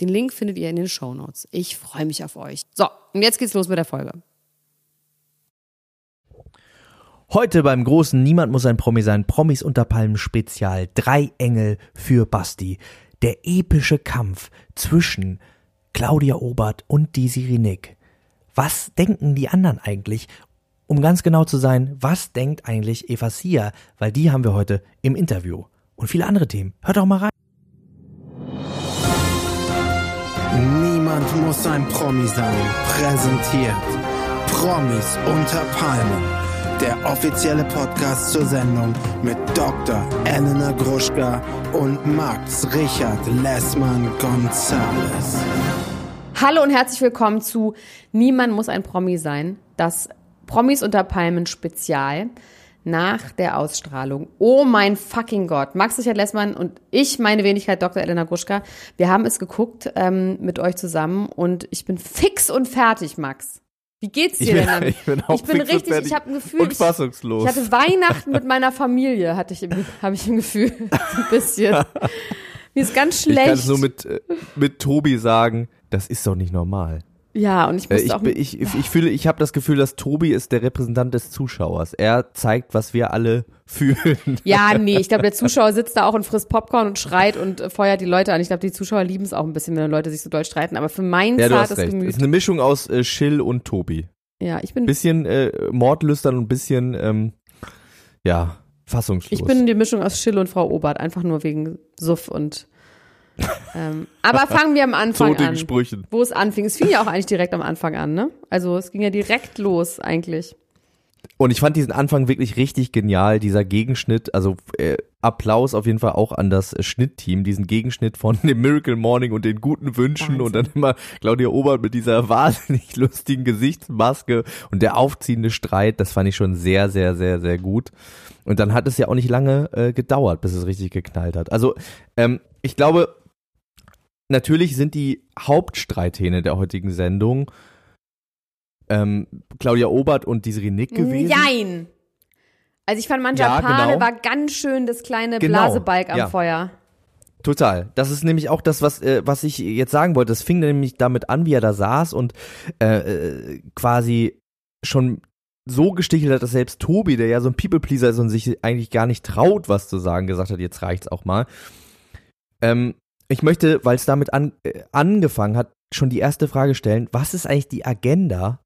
Den Link findet ihr in den Show Notes. Ich freue mich auf euch. So, und jetzt geht's los mit der Folge. Heute beim großen Niemand muss ein Promi sein, Promis unter Palmen Spezial. Drei Engel für Basti. Der epische Kampf zwischen Claudia Obert und die Sirinik. Was denken die anderen eigentlich? Um ganz genau zu sein, was denkt eigentlich Eva Sia? Weil die haben wir heute im Interview. Und viele andere Themen. Hört doch mal rein. Niemand muss ein Promi sein. Präsentiert Promis unter Palmen. Der offizielle Podcast zur Sendung mit Dr. Elena Gruschka und Max Richard Lessmann Gonzales. Hallo und herzlich willkommen zu Niemand muss ein Promi sein. Das Promis unter Palmen Spezial nach der Ausstrahlung. Oh mein fucking Gott. Max Richard Lessmann und ich, meine Wenigkeit Dr. Elena Gruschka, wir haben es geguckt ähm, mit euch zusammen und ich bin fix und fertig, Max. Wie geht's dir Ich bin, denn ich bin auch ich bin richtig, ich habe ein Gefühl, und ich, fassungslos. ich hatte Weihnachten mit meiner Familie, hatte ich, habe ich ein Gefühl, ein bisschen. Mir ist ganz ich schlecht. kann es nur mit, äh, mit Tobi sagen, das ist doch nicht normal. Ja, und ich Äh, musste Ich, auch bin- ich, ich, ich fühle, ich habe das Gefühl, dass Tobi ist der Repräsentant des Zuschauers. Er zeigt, was wir alle fühlen. Ja, nee, ich glaube, der Zuschauer sitzt da auch und frisst Popcorn und schreit und äh, feuert die Leute an. Ich glaube, die Zuschauer lieben es auch ein bisschen, wenn Leute sich so doll streiten. Aber für mein Ja, zartes recht. Es Gemüt, ist eine Mischung aus äh, Schill und Tobi. ja, ich bin, Bisschen äh, Mordlüstern und bisschen, ähm, ja, fassungslos. ich bin die Mischung aus Schill und Frau Obert, einfach nur wegen Suff und. Ähm, aber fangen wir am Anfang an. Sprüchen. Wo es anfing. Es fing ja auch eigentlich direkt am Anfang an, ne? Also es ging ja direkt los eigentlich. Und ich fand diesen Anfang wirklich richtig genial, dieser Gegenschnitt, also äh, Applaus auf jeden Fall auch an das äh, Schnittteam, diesen Gegenschnitt von dem Miracle Morning und den guten Wünschen und dann immer Claudia Obert mit dieser wahnsinnig lustigen Gesichtsmaske und der aufziehende Streit, das fand ich schon sehr, sehr, sehr, sehr gut. Und dann hat es ja auch nicht lange äh, gedauert, bis es richtig geknallt hat. Also ähm, ich glaube, natürlich sind die Hauptstreithähne der heutigen Sendung ähm, Claudia Obert und Desiree Nick gewesen. Jein. Also ich fand Manjapane Ja, genau. war ganz schön das kleine Genau, Blasebalg am ja. Feuer. Total. Das ist nämlich auch das, was, äh, was ich jetzt sagen wollte. Das fing nämlich damit an, wie er da saß und äh, äh, quasi schon so gestichelt hat, dass selbst Tobi, der ja so ein People-Pleaser ist und sich eigentlich gar nicht traut, was zu sagen, gesagt hat, jetzt reicht's auch mal. Ähm, ich möchte, weil es damit an, äh, angefangen hat, schon die erste Frage stellen, was ist eigentlich die Agenda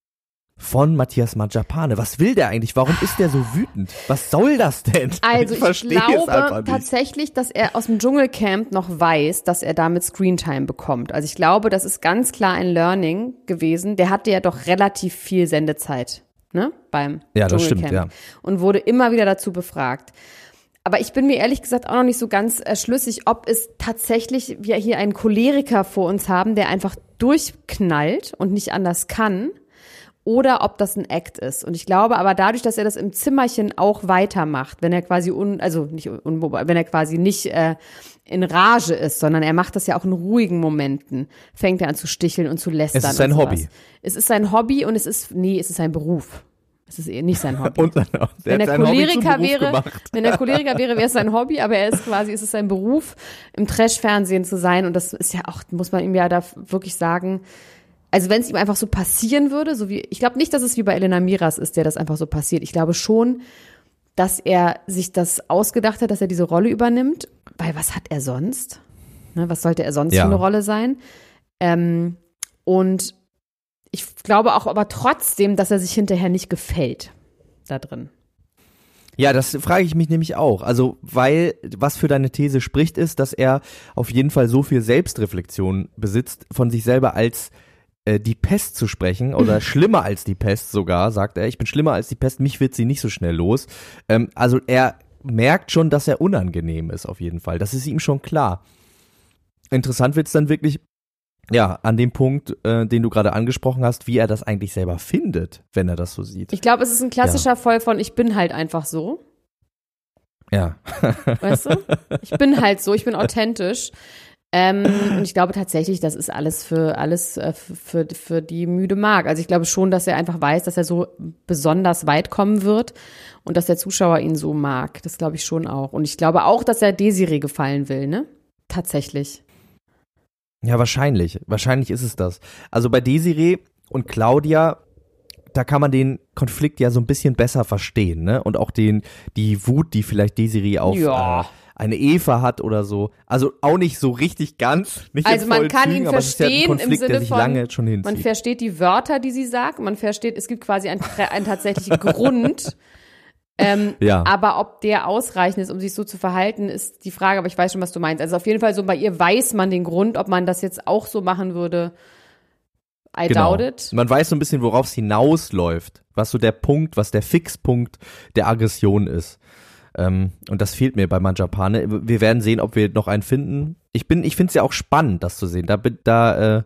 von Matthias Manjapane? Was will der eigentlich? Warum ist der so wütend? Was soll das denn? Also ich, einfach glaube tatsächlich, dass er aus dem Dschungelcamp noch weiß, dass er damit Screentime bekommt. Also ich glaube, das ist ganz klar ein Learning gewesen. Der hatte ja doch relativ viel Sendezeit, ne, beim Ja, das Dschungelcamp. stimmt, ja. Und wurde immer wieder dazu befragt. Aber ich bin mir ehrlich gesagt auch noch nicht so ganz äh, schlüssig, ob es tatsächlich wir hier einen Choleriker vor uns haben, der einfach durchknallt und nicht anders kann oder ob das ein Act ist. Und ich glaube aber dadurch, dass er das im Zimmerchen auch weitermacht, wenn er quasi un, also nicht un, wenn er quasi nicht äh, in Rage ist, sondern er macht das ja auch in ruhigen Momenten, fängt er an zu sticheln und zu lästern. Es ist sein. Hobby. Es ist sein Hobby und es ist, nee, es ist sein Beruf. Es ist eh nicht sein Hobby. Und dann, der wenn er Choleriker wäre, gemacht. wenn er Choleriker wäre, wäre es sein Hobby, aber er ist quasi, es ist sein Beruf, im Trash-Fernsehen zu sein und das ist ja auch, muss man ihm ja da wirklich sagen, also wenn es ihm einfach so passieren würde, so wie, ich glaube nicht, dass es wie bei Elena Miras ist, der das einfach so passiert. Ich glaube schon, dass er sich das ausgedacht hat, dass er diese Rolle übernimmt, weil was hat er sonst? Ne, was sollte er sonst Ja. für eine Rolle sein? Ähm, und ich glaube auch aber trotzdem, dass er sich hinterher nicht gefällt da drin. Ja, das frage ich mich nämlich auch. Also, weil was für deine These spricht, ist, dass er auf jeden Fall so viel Selbstreflexion besitzt von sich selber als äh, die Pest zu sprechen oder schlimmer als die Pest sogar, sagt er. Ich bin schlimmer als die Pest, mich wird sie nicht so schnell los. Ähm, also er merkt schon, dass er unangenehm ist auf jeden Fall. Das ist ihm schon klar. Interessant wird's dann wirklich, ja, an dem Punkt, äh, den du gerade angesprochen hast, wie er das eigentlich selber findet, wenn er das so sieht. Ich glaube, es ist ein klassischer ja. Fall von ich bin halt einfach so. Ja. Weißt du? Ich bin halt so, ich bin authentisch. Ähm, und ich glaube tatsächlich, das ist alles für alles äh, für, für die müde Mark. Also ich glaube schon, dass er einfach weiß, dass er so besonders weit kommen wird und dass der Zuschauer ihn so mag. Das glaube ich schon auch. Und ich glaube auch, dass er Desiree gefallen will, ne? Tatsächlich. Ja, wahrscheinlich. Wahrscheinlich ist es das. Also bei Desiree und Claudia, da kann man den Konflikt ja so ein bisschen besser verstehen, ne? Und auch den, die Wut, die vielleicht Desiree auf ja. äh, eine Eva hat oder so. Also auch nicht so richtig ganz. Nicht also man kann Zügen, ihn verstehen ja im Sinne von, man versteht die Wörter, die sie sagt, man versteht, es gibt quasi einen, einen tatsächlichen Grund. Ähm, ja. Aber ob der ausreichend ist, um sich so zu verhalten, ist die Frage. Aber ich weiß schon, was du meinst. Also auf jeden Fall so bei ihr weiß man den Grund, ob man das jetzt auch so machen würde. I genau. doubt it. Man weiß so ein bisschen, worauf es hinausläuft, was so der Punkt, was der Fixpunkt der Aggression ist. Ähm, und das fehlt mir bei Manjapane. Wir werden sehen, ob wir noch einen finden. Ich bin, ich finde es ja auch spannend, das zu sehen. Da, da, äh,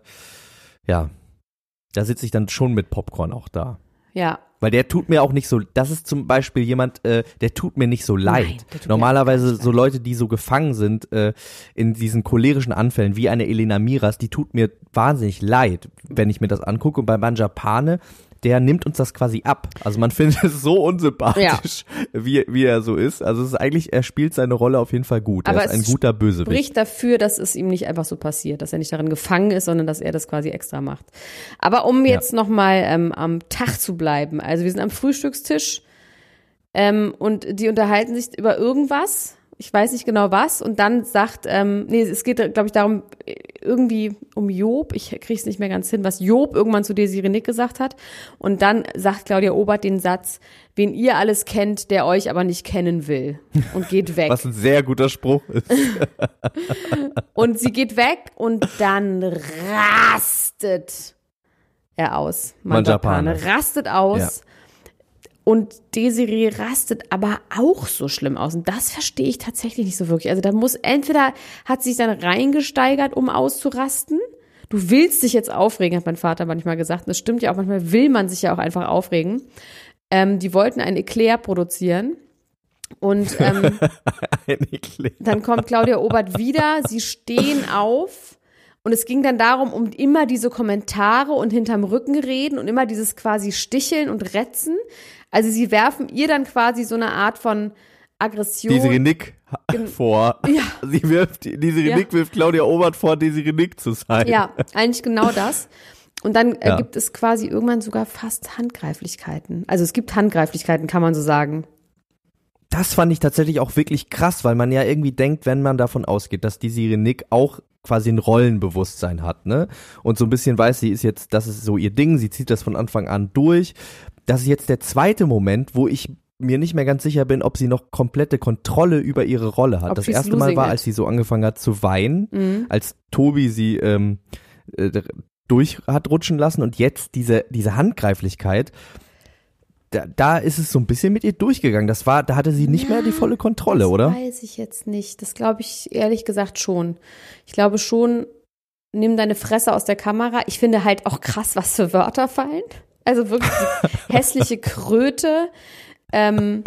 ja, da sitze ich dann schon mit Popcorn auch da. Ja, weil der tut mir auch nicht so, das ist zum Beispiel jemand, äh, der tut mir nicht so leid. Nein, Normalerweise so Leute, die so gefangen sind äh, in diesen cholerischen Anfällen, wie eine Elena Miras, die tut mir wahnsinnig leid, wenn ich mir das angucke. Und bei Manjapane, der nimmt uns das quasi ab. Also man findet es so unsympathisch, ja. wie, wie er so ist. Also es ist eigentlich, er spielt seine Rolle auf jeden Fall gut. Aber er ist ein guter Bösewicht. spricht dafür, dass es ihm nicht einfach so passiert, dass er nicht darin gefangen ist, sondern dass er das quasi extra macht. Aber um jetzt ja. nochmal ähm, am Tag zu bleiben, also wir sind am Frühstückstisch ähm, und die unterhalten sich über irgendwas ich weiß nicht genau was, und dann sagt, ähm, nee, es geht, glaube ich, darum, irgendwie um Job, ich kriege es nicht mehr ganz hin, was Job irgendwann zu Desiree Nick gesagt hat. Und dann sagt Claudia Obert den Satz, wen ihr alles kennt, der euch aber nicht kennen will. Und geht weg. Was ein sehr guter Spruch ist. und sie geht weg und dann rastet er aus. Manjapane rastet aus. Ja. Und Desiree rastet aber auch so schlimm aus. Und das verstehe ich tatsächlich nicht so wirklich. Also da muss entweder hat sie sich dann reingesteigert, um auszurasten. Du willst dich jetzt aufregen, hat mein Vater manchmal gesagt. Und das stimmt ja auch. Manchmal will man sich ja auch einfach aufregen. Ähm, die wollten ein Eclair produzieren. Und ähm, dann kommt Claudia Obert wieder. Sie stehen auf und es ging dann darum, um immer diese Kommentare und hinterm Rücken reden und immer dieses quasi Sticheln und Retzen. Also sie werfen ihr dann quasi so eine Art von Aggression. Diese Renick vor. Ja. Sie wirft, diese Renick ja. wirft Claudia Obert vor, diese Renick zu sein. Ja, eigentlich genau das. Und dann äh, ja. gibt es quasi irgendwann sogar fast Handgreiflichkeiten. Also es gibt Handgreiflichkeiten, kann man so sagen. Das fand ich tatsächlich auch wirklich krass, weil man ja irgendwie denkt, wenn man davon ausgeht, dass die Nick auch quasi ein Rollenbewusstsein hat, ne? Und so ein bisschen weiß, sie ist jetzt, das ist so ihr Ding, sie zieht das von Anfang an durch. Das ist jetzt der zweite Moment, wo ich mir nicht mehr ganz sicher bin, ob sie noch komplette Kontrolle über ihre Rolle hat. Ob das erste Mal war, als sie so angefangen hat zu weinen, mhm. als Tobi sie ähm, äh, durch hat rutschen lassen und jetzt diese, diese Handgreiflichkeit da, da ist es so ein bisschen mit ihr durchgegangen. Das war, da hatte sie nicht ja, mehr die volle Kontrolle, das oder? Weiß ich jetzt nicht. Das glaube ich ehrlich gesagt schon. Ich glaube schon, nimm deine Fresse aus der Kamera. Ich finde halt auch krass, was für Wörter fallen. Also wirklich hässliche Kröte. Ähm,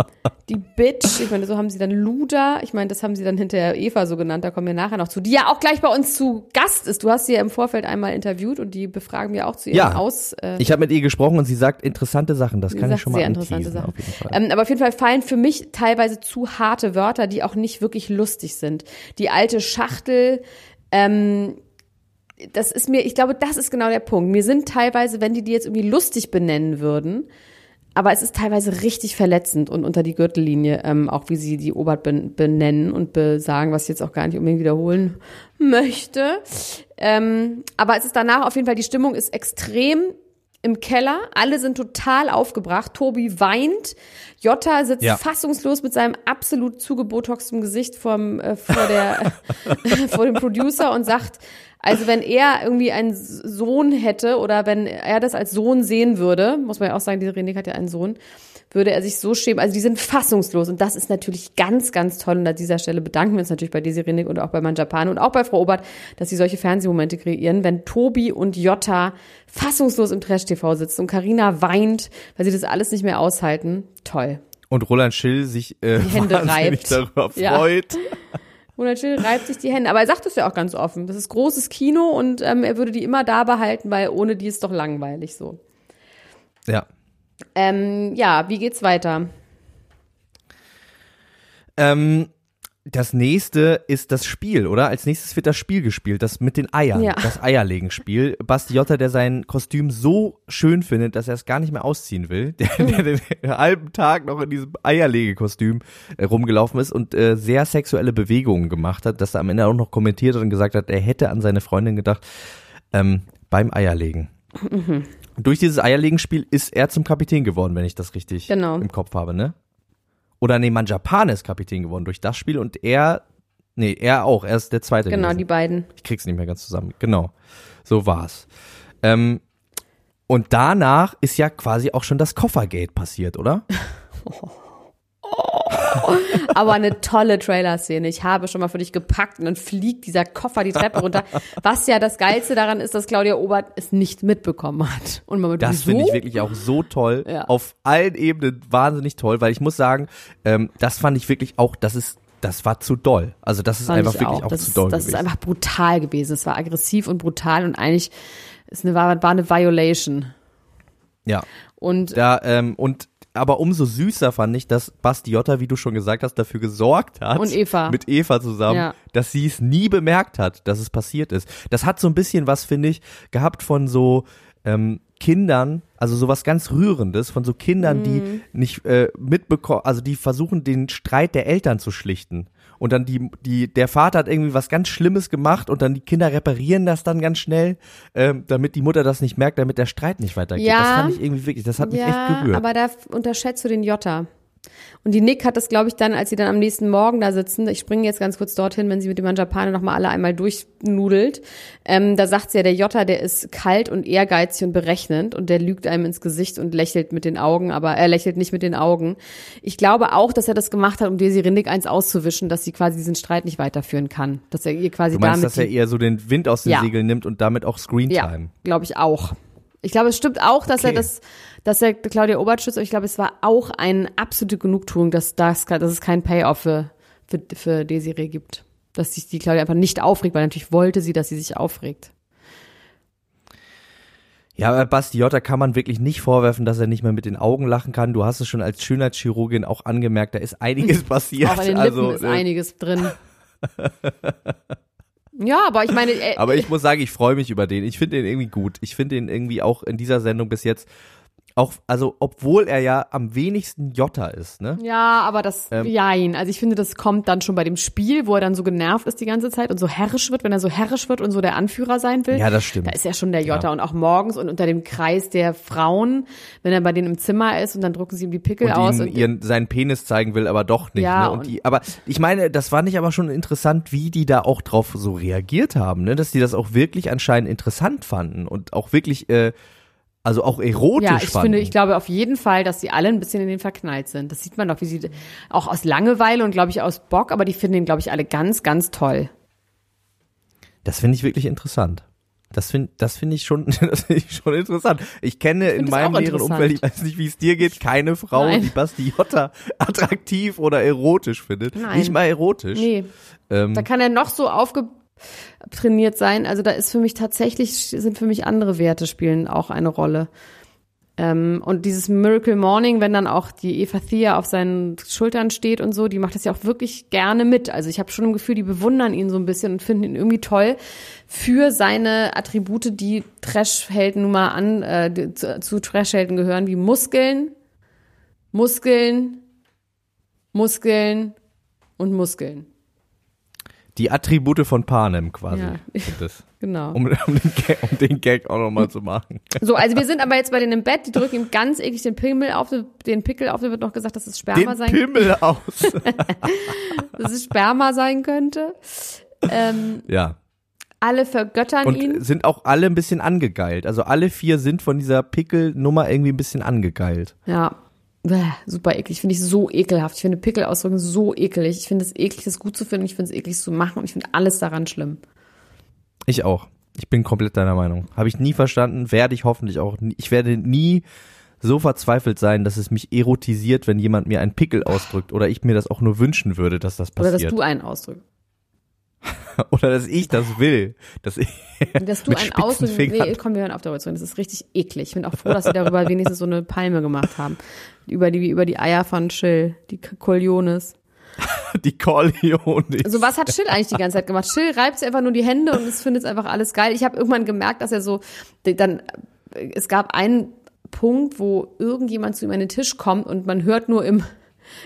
die Bitch, ich meine, so haben sie dann Luda, ich meine, das haben sie dann hinterher Eva so genannt, da kommen wir nachher noch zu, die ja auch gleich bei uns zu Gast ist. Du hast sie ja im Vorfeld einmal interviewt und die befragen wir auch zu ihrem ja, Aus. Äh, ich habe mit ihr gesprochen und sie sagt interessante Sachen, das kann ich schon mal sehr interessante Sachen. Ähm, aber auf jeden Fall fallen für mich teilweise zu harte Wörter, die auch nicht wirklich lustig sind. Die alte Schachtel, ähm, das ist mir, ich glaube, das ist genau der Punkt. Mir sind teilweise, wenn die die jetzt irgendwie lustig benennen würden, aber es ist teilweise richtig verletzend und unter die Gürtellinie, ähm, auch wie sie die Obert benennen und besagen, was ich jetzt auch gar nicht unbedingt wiederholen möchte. Ähm, aber es ist danach auf jeden Fall, die Stimmung ist extrem im Keller. Alle sind total aufgebracht. Tobi weint. Jotta sitzt Ja. fassungslos mit seinem absolut zugebotoxten Gesicht vorm, äh, vor, der, vor dem Producer und sagt, also wenn er irgendwie einen Sohn hätte oder wenn er das als Sohn sehen würde, muss man ja auch sagen, diese René hat ja einen Sohn, würde er sich so schämen. Also die sind fassungslos und das ist natürlich ganz, ganz toll. Und an dieser Stelle bedanken wir uns natürlich bei Desi Renick und auch bei Manjapan und auch bei Frau Obert, dass sie solche Fernsehmomente kreieren, wenn Tobi und Jotta fassungslos im Trash-TV sitzen und Karina weint, weil sie das alles nicht mehr aushalten. Toll. Und Roland Schill sich äh, Die Hände reibt. darüber Ja. Roland Schill reibt sich die Hände. Aber er sagt es ja auch ganz offen. Das ist großes Kino und ähm, er würde die immer da behalten, weil ohne die ist doch langweilig so. Ja. Ähm, ja, wie geht's weiter? Ähm, das nächste ist das Spiel, oder? Als nächstes wird das Spiel gespielt, das mit den Eiern, Ja. das Eierlegenspiel. Basti Jotta, der sein Kostüm so schön findet, dass er es gar nicht mehr ausziehen will, der, der den halben Tag noch in diesem Eierlegekostüm äh, rumgelaufen ist und äh, sehr sexuelle Bewegungen gemacht hat, dass er am Ende auch noch kommentiert hat und gesagt hat, er hätte an seine Freundin gedacht, ähm, beim Eierlegen. Mhm. Durch dieses Eierlegenspiel ist er zum Kapitän geworden, wenn ich das richtig Genau. im Kopf habe, ne? Oder nee, Manjapane ist Kapitän geworden durch das Spiel und er, nee, er auch, er ist der Zweite Genau, gewesen. die beiden. Ich krieg's nicht mehr ganz zusammen. Genau, so war's. Ähm, und danach ist ja quasi auch schon das Koffergate passiert, oder? Aber eine tolle Trailer-Szene. Ich habe schon mal für dich gepackt und dann fliegt dieser Koffer die Treppe runter. Was ja das Geilste daran ist, dass Claudia Obert es nicht mitbekommen hat. Und man mit Das finde ich wirklich auch so toll. Ja. Auf allen Ebenen wahnsinnig toll, weil ich muss sagen, ähm, das fand ich wirklich auch, das ist, das war zu doll. Also das ist Fand einfach ich wirklich auch, das zu doll Das gewesen. ist einfach brutal gewesen. Es war aggressiv und brutal und eigentlich ist eine, war, war eine Violation. ja. Und Da, ähm, und aber umso süßer fand ich, dass Basti Jotta, wie du schon gesagt hast, dafür gesorgt hat. Und Eva. Mit Eva zusammen, Ja. dass sie es nie bemerkt hat, dass es passiert ist. Das hat so ein bisschen was, finde ich, gehabt von so ähm, Kindern, also sowas ganz Rührendes, von so Kindern, Mhm. die nicht äh, mitbekommen, also die versuchen, den Streit der Eltern zu schlichten. Und dann die, die, der Vater hat irgendwie was ganz Schlimmes gemacht und dann die Kinder reparieren das dann ganz schnell, ähm, damit die Mutter das nicht merkt, damit der Streit nicht weitergeht. Ja. Das fand ich irgendwie wirklich, das hat mich echt gerührt. aber da unterschätzt du den Jota. Und die Nick hat das, glaube ich, dann, als sie dann am nächsten Morgen da sitzen, ich springe jetzt ganz kurz dorthin, wenn sie mit dem Manjapane noch mal alle einmal durchnudelt, ähm, da sagt sie ja, der Jota, der ist kalt und ehrgeizig und berechnend und der lügt einem ins Gesicht und lächelt mit den Augen, aber er lächelt nicht mit den Augen. Ich glaube auch, dass er das gemacht hat, um Desi Rindig eins auszuwischen, dass sie quasi diesen Streit nicht weiterführen kann. Dass er ihr quasi Du meinst, damit dass er eher so den Wind aus den Ja. Segeln nimmt und damit auch ja, Screentime? glaube ich auch. Ich glaube, es stimmt auch, dass er Okay. das, dass er Claudia aber ich glaube, es war auch eine absolute Genugtuung, dass, das, dass es keinen Payoff für, für, für Desiree gibt. Dass sich die Claudia einfach nicht aufregt, weil natürlich wollte sie, dass sie sich aufregt. Ja, aber Basti Jotta kann man wirklich nicht vorwerfen, dass er nicht mehr mit den Augen lachen kann. Du hast es schon als Schönheitschirurgin auch angemerkt, da ist einiges passiert. Auch an den Lippen also, ist äh, einiges drin. ja, aber ich meine, äh, aber ich muss sagen, ich freue mich über den. Ich finde den irgendwie gut. Ich finde den irgendwie auch in dieser Sendung bis jetzt auch, also obwohl er ja am wenigsten Jotta ist, ne? Ja, aber das, Ähm. jein. Also ich finde, das kommt dann schon bei dem Spiel, wo er dann so genervt ist die ganze Zeit und so herrisch wird, wenn er so herrisch wird und so der Anführer sein will. Ja, das stimmt. Da ist er schon der Jota. Ja. Und auch morgens und unter dem Kreis der Frauen, wenn er bei denen im Zimmer ist und dann drucken sie ihm die Pickel und aus. ihnen und ihren, seinen Penis zeigen will, aber doch nicht. Ja, ne? und und- die, aber ich meine, das fand ich aber schon interessant, wie die da auch drauf so reagiert haben, ne? dass die das auch wirklich anscheinend interessant fanden und auch wirklich, äh, also auch erotisch ja, ich fanden. finde, ich glaube auf jeden Fall, dass sie alle ein bisschen in den verknallt sind. Das sieht man doch, wie sie auch aus Langeweile und glaube ich aus Bock, aber die finden ihn, glaube ich, alle ganz, ganz toll. das finde ich wirklich interessant. Das finde das finde ich schon, das finde ich schon interessant. Ich kenne in das meinem näheren. Umfeld, ich weiß nicht, wie es dir geht, keine Frau, Nein. die Basti Jotta attraktiv oder erotisch findet. Nein. Nicht mal erotisch. Nee, Ähm, da kann er noch so aufgetrainiert sein. Also da ist für mich tatsächlich, sind für mich andere Werte spielen auch eine Rolle. Ähm, und dieses Miracle Morning, wenn dann auch die Eva Thea auf seinen Schultern steht und so, die macht das ja auch wirklich gerne mit. Also ich habe schon im Gefühl, die bewundern ihn so ein bisschen und finden ihn irgendwie toll für seine Attribute, die Trash-Helden nun mal an, äh, zu, zu Trash-Helden gehören, wie Muskeln, Muskeln, Muskeln und Muskeln. Die Attribute von Panem quasi. Ja. Das, Genau. um, um, den Gag, um den Gag auch nochmal zu machen. So, also wir sind aber jetzt bei denen im Bett, die drücken ihm ganz eklig den Pimmel auf, den Pickel auf, da wird noch gesagt, dass es Sperma Den sein Pimmel aus. dass es Sperma sein könnte. Ähm, ja. alle vergöttern Und ihn. sind auch alle ein bisschen angegeilt. Also alle vier sind von dieser Pickelnummer irgendwie ein bisschen angegeilt. Ja. Bäh, super eklig. Finde ich so ekelhaft. Ich finde Pickel ausdrücken so eklig. Ich finde es eklig, das gut zu finden. Ich finde es eklig zu machen und ich finde alles daran schlimm. Ich auch. Ich bin komplett deiner Meinung. Habe ich nie verstanden, werde ich hoffentlich auch nie. Ich werde nie so verzweifelt sein, dass es mich erotisiert, wenn jemand mir einen Pickel ausdrückt oder ich mir das auch nur wünschen würde, dass das Oder passiert. dass du einen ausdrückst. Oder dass ich das will. Dass ich Dass du spitzen ausdrückst. Fingern. Nee, komm, wir hören auf darüber zu reden. Das ist richtig eklig. Ich bin auch froh, dass sie darüber wenigstens so eine Palme gemacht haben. Über die, über die Eier von Chill, die Coliones. die Corleone. Also was hat Schill eigentlich die ganze Zeit gemacht? Schill reibt sich einfach nur die Hände und es findet einfach alles geil. Ich habe irgendwann gemerkt, dass er so, dann, es gab einen Punkt, wo irgendjemand zu ihm an den Tisch kommt und man hört nur im,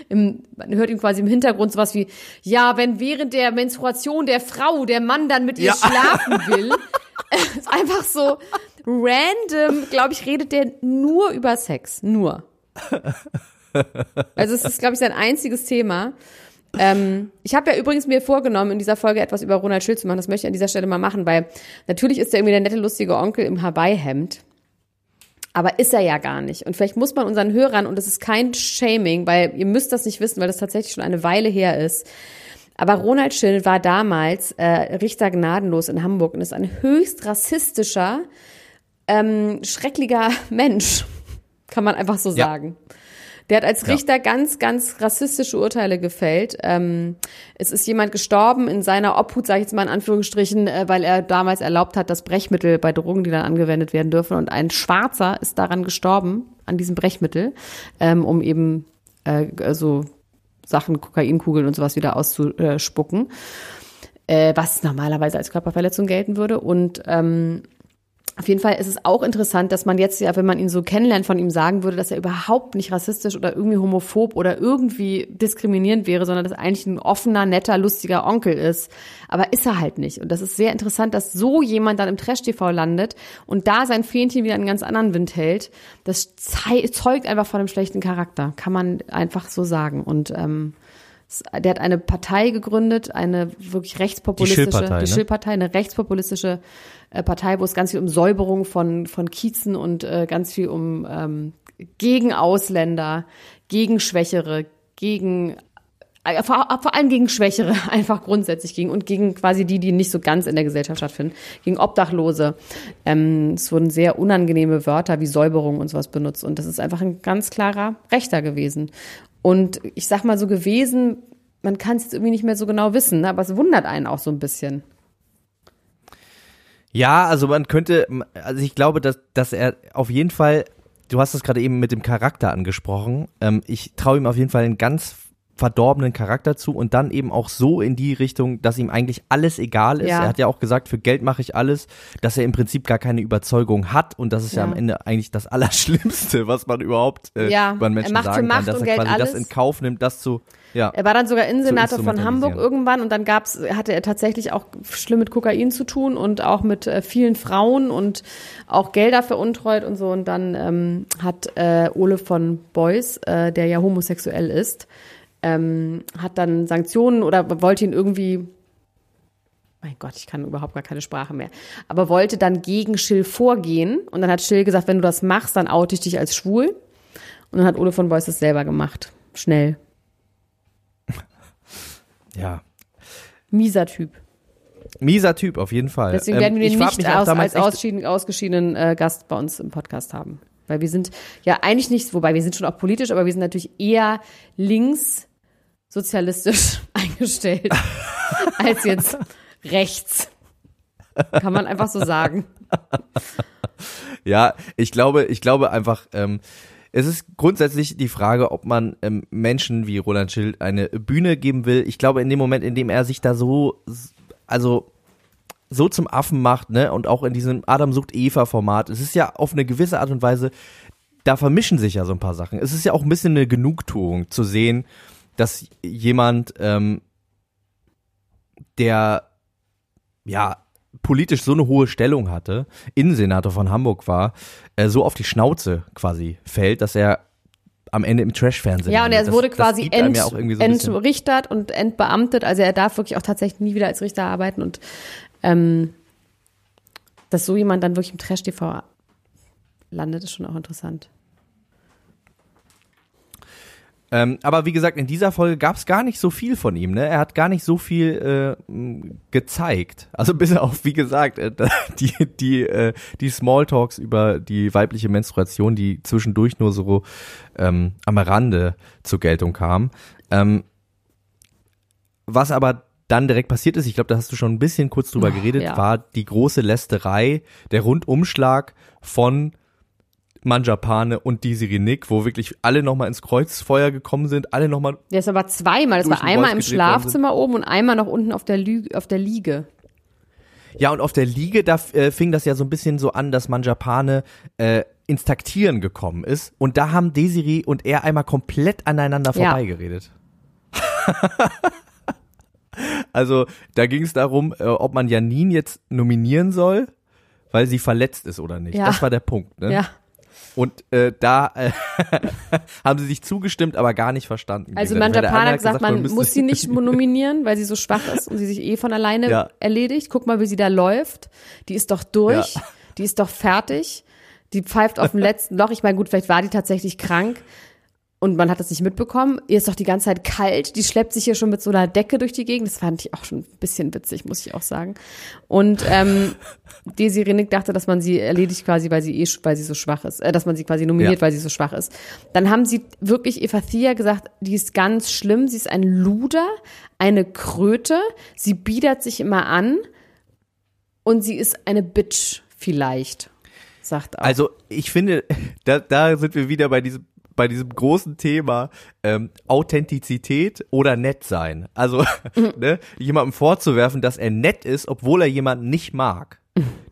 im, man hört ihm quasi im Hintergrund sowas wie, ja, wenn während der Menstruation der Frau der Mann dann mit ihr Ja. schlafen will, ist einfach so random, glaube ich, redet der nur über Sex, nur. Also es ist, glaube ich, sein einziges Thema. Ähm, ich habe ja übrigens mir vorgenommen, in dieser Folge etwas über Ronald Schill zu machen. Das möchte ich an dieser Stelle mal machen, weil natürlich ist er irgendwie der nette, lustige Onkel im Hawaii-Hemd. Aber ist er ja gar nicht. Und vielleicht muss man unseren Hörern, und das ist kein Shaming, weil ihr müsst das nicht wissen, weil das tatsächlich schon eine Weile her ist. Aber Ronald Schill war damals äh, Richter gnadenlos in Hamburg und ist ein höchst rassistischer, ähm, schrecklicher Mensch. Kann man einfach so Ja. sagen. Der hat als Ja. Richter ganz, ganz rassistische Urteile gefällt. Ähm, es ist jemand gestorben in seiner Obhut, sage ich jetzt mal in Anführungsstrichen, äh, weil er damals erlaubt hat, dass Brechmittel bei Drogen, die dann angewendet werden dürfen. Und ein Schwarzer ist daran gestorben, an diesem Brechmittel, ähm, um eben äh, so Sachen, Kokainkugeln und sowas wieder auszuspucken, äh, was normalerweise als Körperverletzung gelten würde. Und ähm, auf jeden Fall ist es auch interessant, dass man jetzt ja, wenn man ihn so kennenlernt, von ihm sagen würde, dass er überhaupt nicht rassistisch oder irgendwie homophob oder irgendwie diskriminierend wäre, sondern dass er eigentlich ein offener, netter, lustiger Onkel ist. Aber ist er halt nicht. Und das ist sehr interessant, dass so jemand dann im Trash-TV landet und da sein Fähnchen wieder einen ganz anderen Wind hält. Das zeugt einfach von einem schlechten Charakter. Kann man einfach so sagen. Und ähm, der hat eine Partei gegründet, eine wirklich rechtspopulistische, Die Schill-Partei, die ne? Schill-Partei, eine rechtspopulistische äh, Partei, wo es ganz viel um Säuberung von, von Kiezen und äh, ganz viel um ähm, gegen Ausländer, gegen Schwächere, gegen äh, vor, vor allem gegen Schwächere einfach grundsätzlich ging und gegen quasi die, die nicht so ganz in der Gesellschaft stattfinden, gegen Obdachlose. Ähm, es wurden sehr unangenehme Wörter wie Säuberung und sowas benutzt und das ist einfach ein ganz klarer Rechter gewesen. Und ich sag mal so gewesen, man kann es jetzt irgendwie nicht mehr so genau wissen, ne? aber es wundert einen auch so ein bisschen. Ja, also man könnte, also ich glaube, dass, dass er auf jeden Fall, du hast es gerade eben mit dem Charakter angesprochen, ähm, ich traue ihm auf jeden Fall einen ganz verdorbenen Charakter zu und dann eben auch so in die Richtung, dass ihm eigentlich alles egal ist. Ja. Er hat ja auch gesagt, für Geld mache ich alles, dass er im Prinzip gar keine Überzeugung hat und das ist ja, Ja. am Ende eigentlich das Allerschlimmste, was man überhaupt äh, Ja, über einen Menschen sagen kann, Macht dass und er Geld quasi alles. das in Kauf nimmt, das zu, ja. Er war dann sogar Innensenator von Hamburg irgendwann und dann gab's, hatte er tatsächlich auch schlimm mit Kokain zu tun und auch mit äh, vielen Frauen und auch Gelder veruntreut und so. Und dann ähm, hat äh, Ole von Beuys, äh, der ja homosexuell ist, ähm, hat dann Sanktionen oder wollte ihn irgendwie mein Gott, ich kann überhaupt gar keine Sprache mehr. Aber wollte dann gegen Schill vorgehen. Und dann hat Schill gesagt, wenn du das machst, dann oute ich dich als schwul. Und dann hat Ole von Beuys das selber gemacht. Schnell. ja. Mieser Typ. Mieser Typ, auf jeden Fall. Deswegen Ähm, werden wir den frag nicht aus, als ausgeschiedenen äh, Gast bei uns im Podcast haben. Weil wir sind ja eigentlich nicht, wobei wir sind schon auch politisch, aber wir sind natürlich eher links sozialistisch eingestellt als jetzt rechts. Kann man einfach so sagen. Ja, ich glaube, ich glaube einfach, ähm, es ist grundsätzlich die Frage, ob man ähm, Menschen wie Roland Schild eine Bühne geben will. Ich glaube, in dem Moment, in dem er sich da so, also so zum Affen macht, ne, und auch in diesem Adam sucht Eva Format, es ist ja auf eine gewisse Art und Weise, da vermischen sich ja so ein paar Sachen. Es ist ja auch ein bisschen eine Genugtuung zu sehen, dass jemand ähm, der ja politisch so eine hohe Stellung hatte, Innensenator von Hamburg war, äh, so auf die Schnauze quasi fällt, dass er am Ende im Trash-Fernsehen. Ja, und er das, wurde quasi ent, ja so entrichtert und entbeamtet. Also er darf wirklich auch tatsächlich nie wieder als Richter arbeiten und ähm, dass so jemand dann wirklich im Trash-TV landet, ist schon auch interessant. Ähm, aber wie gesagt, in dieser Folge gab es gar nicht so viel von ihm. Ne? Er hat gar nicht so viel äh, gezeigt. Also bis auf, wie gesagt, äh, die die äh, die Smalltalks über die weibliche Menstruation, die zwischendurch nur so ähm, am Rande zur Geltung kamen. Ähm, was aber dann direkt passiert ist, ich glaube, da hast du schon ein bisschen kurz drüber geredet, ja. war die große Lästerei, der Rundumschlag von Manjapane und die Sirinik, wo wirklich alle nochmal ins Kreuzfeuer gekommen sind, alle nochmal. Ja, ist aber zweimal. Das war einmal im Schlafzimmer oben und einmal noch unten auf der, Lü auf der Liege. Ja, und auf der Liege, da äh, fing das ja so ein bisschen so an, dass Manjapane äh, ins Taktieren gekommen ist. Und da haben Desiree und er einmal komplett aneinander vorbeigeredet. Ja. also da ging es darum, äh, ob man Janine jetzt nominieren soll, weil sie verletzt ist oder nicht. Ja. Das war der Punkt. Ne? Ja. Und äh, da äh, haben sie sich zugestimmt, aber gar nicht verstanden. Also man Japaner hat gesagt, man, man muss sie nicht nominieren, weil sie so schwach ist und sie sich eh von alleine ja. erledigt. Guck mal, wie sie da läuft. Die ist doch durch. Ja. Die ist doch fertig. Die pfeift auf dem letzten Loch. Ich meine, gut, vielleicht war die tatsächlich krank und man hat das nicht mitbekommen. Ihr ist doch die ganze Zeit kalt. Die schleppt sich hier schon mit so einer Decke durch die Gegend. Das fand ich auch schon ein bisschen witzig, muss ich auch sagen. Und ähm, Desiree Nick dachte, dass man sie erledigt quasi, weil sie eh, weil sie so schwach ist, äh, dass man sie quasi nominiert, ja. weil sie so schwach ist. Dann haben sie wirklich Eva Thea gesagt, die ist ganz schlimm. Sie ist ein Luder, eine Kröte. Sie biedert sich immer an und sie ist eine Bitch vielleicht. Sagt auch. Also ich finde, da, da sind wir wieder bei diesem bei diesem großen Thema ähm, Authentizität oder nett sein. Also mhm. ne, jemandem vorzuwerfen, dass er nett ist, obwohl er jemanden nicht mag.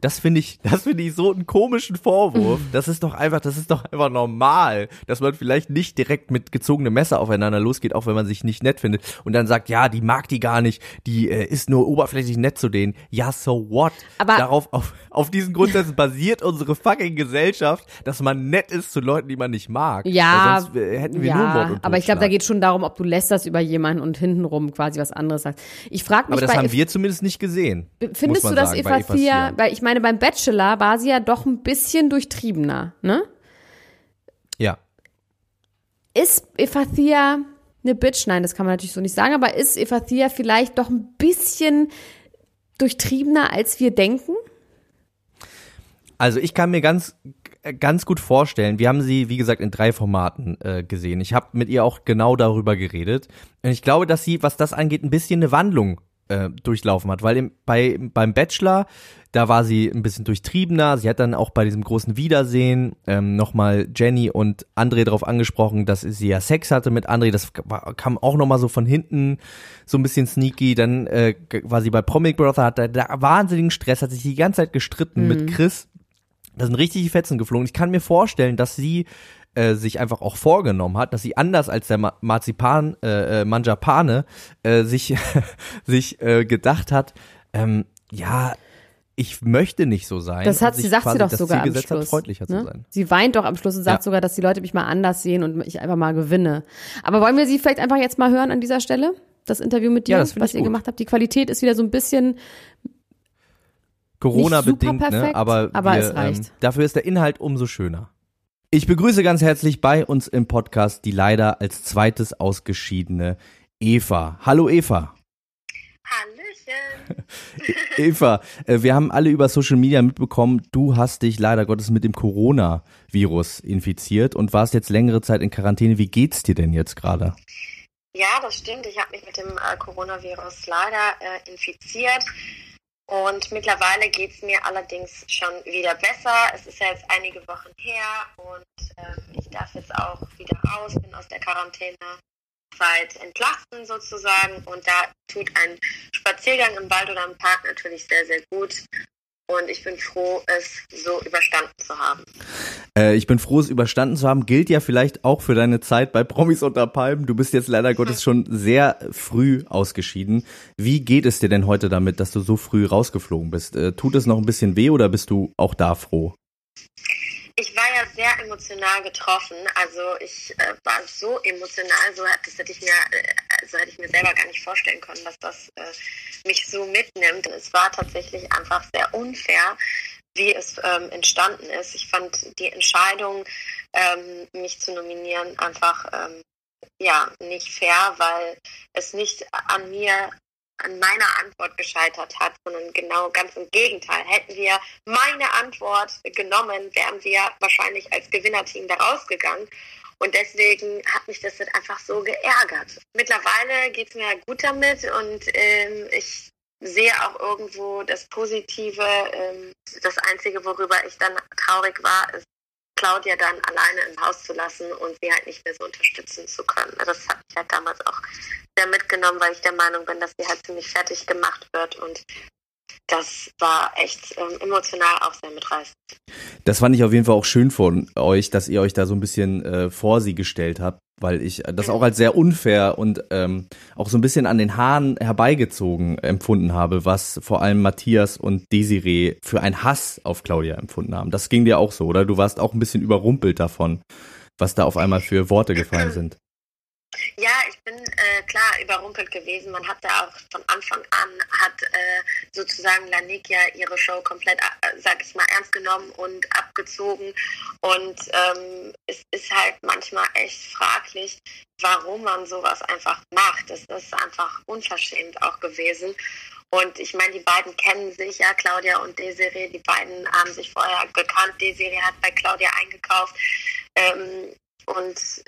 Das finde ich, das finde ich so einen komischen Vorwurf. Das ist doch einfach, das ist doch einfach normal, dass man vielleicht nicht direkt mit gezogenem Messer aufeinander losgeht, auch wenn man sich nicht nett findet und dann sagt, ja, die mag die gar nicht, die äh, ist nur oberflächlich nett zu denen. Ja, so what? Aber darauf auf, auf diesen Grundsätzen basiert unsere fucking Gesellschaft, dass man nett ist zu Leuten, die man nicht mag. Ja, sonst äh, hätten wir ja, nur Mord und aber ich glaube, da geht schon darum, ob du lästerst über jemanden und hintenrum quasi was anderes sagst. Ich frage mich, aber das haben wir zumindest nicht gesehen. Findest du, dass Eva Thea, weil ich meine, beim Bachelor war sie ja doch ein bisschen durchtriebener, ne? Ja. Ist Efathia eine Bitch? Nein, das kann man natürlich so nicht sagen, aber ist Efathia vielleicht doch ein bisschen durchtriebener, als wir denken? Also ich kann mir ganz ganz gut vorstellen. Wir haben sie, wie gesagt, in drei Formaten äh, gesehen. Ich habe mit ihr auch genau darüber geredet. Und ich glaube, dass sie, was das angeht, ein bisschen eine Wandlung äh, durchlaufen hat, weil im, bei, beim Bachelor, da war sie ein bisschen durchtriebener. Sie hat dann auch bei diesem großen Wiedersehen ähm, nochmal Jenny und André darauf angesprochen, dass sie ja Sex hatte mit André. Das kam auch nochmal so von hinten, so ein bisschen sneaky. Dann äh, war sie bei Promic Brother, hat da, da wahnsinnigen Stress, hat sich die ganze Zeit gestritten mhm. mit Chris. Da sind richtig die Fetzen geflogen. Ich kann mir vorstellen, dass sie äh, sich einfach auch vorgenommen hat, dass sie anders als der Ma Marzipan äh, äh, Manjapane äh, sich sich äh, gedacht hat, ähm, ja, ich möchte nicht so sein. Das hat sie sagt sie doch sogar am Schluss. Hat, freundlicher ne? zu sein. Sie weint doch am Schluss und sagt ja. sogar, dass die Leute mich mal anders sehen und ich einfach mal gewinne. Aber wollen wir sie vielleicht einfach jetzt mal hören an dieser Stelle? Das Interview mit dir, ja, was ihr gut. gemacht habt. Die Qualität ist wieder so ein bisschen Corona bedingt, ne? ne? aber, aber wir, es reicht. Ähm, dafür ist der Inhalt umso schöner. Ich begrüße ganz herzlich bei uns im Podcast die leider als zweites ausgeschiedene Eva. Hallo Eva. Hallöchen. Eva, äh, wir haben alle über Social Media mitbekommen, du hast dich leider Gottes mit dem Coronavirus infiziert und warst jetzt längere Zeit in Quarantäne. Wie geht's dir denn jetzt gerade? Ja, das stimmt. Ich habe mich mit dem äh, Coronavirus leider äh, infiziert. Und mittlerweile geht es mir allerdings schon wieder besser. Es ist ja jetzt einige Wochen her und ähm, ich darf jetzt auch wieder raus, bin aus der Quarantänezeit entlassen sozusagen. Und da tut ein Spaziergang im Wald oder im Park natürlich sehr, sehr gut. Und ich bin froh, es so überstanden zu haben. Äh, ich bin froh, es überstanden zu haben. Gilt ja vielleicht auch für deine Zeit bei Promis unter Palmen. Du bist jetzt leider Gottes schon sehr früh ausgeschieden. Wie geht es dir denn heute damit, dass du so früh rausgeflogen bist? Äh, tut es noch ein bisschen weh oder bist du auch da froh? Ich war ja sehr emotional getroffen. Also ich äh, war so emotional, so, das hätte ich mir, äh, so hätte ich mir selber gar nicht vorstellen können, dass das äh, mich so mitnimmt. Es war tatsächlich einfach sehr unfair, wie es ähm, entstanden ist. Ich fand die Entscheidung, ähm, mich zu nominieren, einfach ähm, ja nicht fair, weil es nicht an mir an meiner Antwort gescheitert hat, sondern genau ganz im Gegenteil. Hätten wir meine Antwort genommen, wären wir wahrscheinlich als Gewinnerteam da rausgegangen. Und deswegen hat mich das einfach so geärgert. Mittlerweile geht es mir gut damit und ähm, ich sehe auch irgendwo das Positive. Ähm, das Einzige, worüber ich dann traurig war, ist, Claudia dann alleine im Haus zu lassen und sie halt nicht mehr so unterstützen zu können. Das hat mich halt damals auch sehr mitgenommen, weil ich der Meinung bin, dass sie halt ziemlich fertig gemacht wird und das war echt ähm, emotional auch sehr mitreißend. Das fand ich auf jeden Fall auch schön von euch, dass ihr euch da so ein bisschen äh, vor sie gestellt habt, weil ich das auch als sehr unfair und ähm, auch so ein bisschen an den Haaren herbeigezogen empfunden habe, was vor allem Matthias und Desiree für einen Hass auf Claudia empfunden haben. Das ging dir auch so, oder? Du warst auch ein bisschen überrumpelt davon, was da auf einmal für Worte gefallen sind. Ja, bin äh, klar überrumpelt gewesen. Man hat da auch von Anfang an, hat äh, sozusagen Lanik ja ihre Show komplett, äh, sag ich mal, ernst genommen und abgezogen. Und ähm, es ist halt manchmal echt fraglich, warum man sowas einfach macht. Es ist einfach unverschämt auch gewesen. Und ich meine, die beiden kennen sich ja, Claudia und Desiree. Die beiden haben sich vorher gekannt. Desiree hat bei Claudia eingekauft. Ähm, und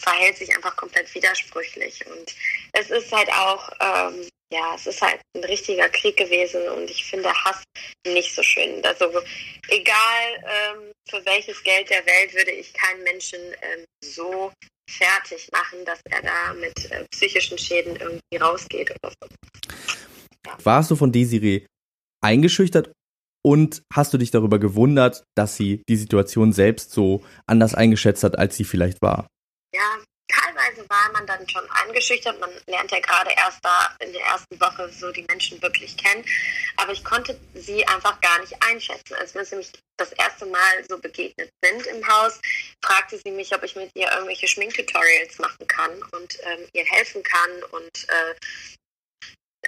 verhält sich einfach komplett widersprüchlich. Und es ist halt auch, ähm, ja, es ist halt ein richtiger Krieg gewesen und ich finde Hass nicht so schön. Also egal ähm, für welches Geld der Welt würde ich keinen Menschen ähm, so fertig machen, dass er da mit äh, psychischen Schäden irgendwie rausgeht oder so. Warst du von Desiree eingeschüchtert und hast du dich darüber gewundert, dass sie die Situation selbst so anders eingeschätzt hat, als sie vielleicht war? Ja, teilweise war man dann schon eingeschüchtert. Man lernt ja gerade erst da in der ersten Woche so die Menschen wirklich kennen. Aber ich konnte sie einfach gar nicht einschätzen. Als wir nämlich das erste Mal so begegnet sind im Haus, fragte sie mich, ob ich mit ihr irgendwelche Schminktutorials machen kann und ähm, ihr helfen kann und äh,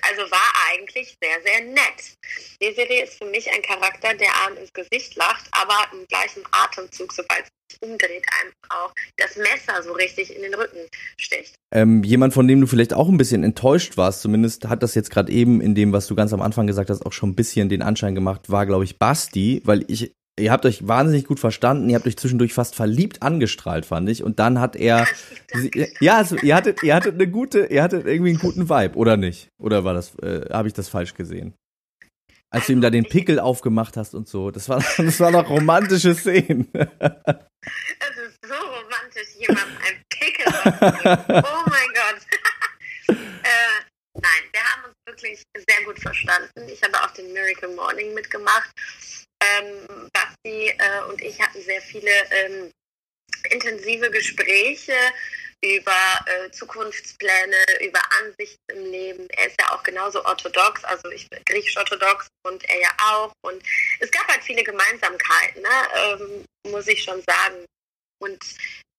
also war eigentlich sehr, sehr nett. Desiree ist für mich ein Charakter, der einem ins Gesicht lacht, aber im gleichen Atemzug, sobald es sich umdreht, einem auch das Messer so richtig in den Rücken sticht. Ähm, jemand, von dem du vielleicht auch ein bisschen enttäuscht warst, zumindest hat das jetzt gerade eben in dem, was du ganz am Anfang gesagt hast, auch schon ein bisschen den Anschein gemacht, war, glaube ich, Basti, weil ich ihr habt euch wahnsinnig gut verstanden, ihr habt euch zwischendurch fast verliebt angestrahlt, fand ich. Und dann hat er, ja, also, ihr hattet, ihr hattet eine gute, ihr hattet irgendwie einen guten Vibe, oder nicht? Oder war das, äh, habe ich das falsch gesehen? Als du ihm da den Pickel aufgemacht hast und so, das war, das war noch romantische Szenen. Es ist so romantisch, jemandem einen Pickel aufzugeben. Oh mein Gott. äh, nein, wir haben uns wirklich sehr gut verstanden. Ich habe auch den Miracle Morning mitgemacht ähm, Basti äh, und ich hatten sehr viele ähm, intensive Gespräche über äh, Zukunftspläne, über Ansichten im Leben. Er ist ja auch genauso orthodox, also ich bin griechisch-orthodox und er ja auch. Und es gab halt viele Gemeinsamkeiten, ne? ähm, muss ich schon sagen. Und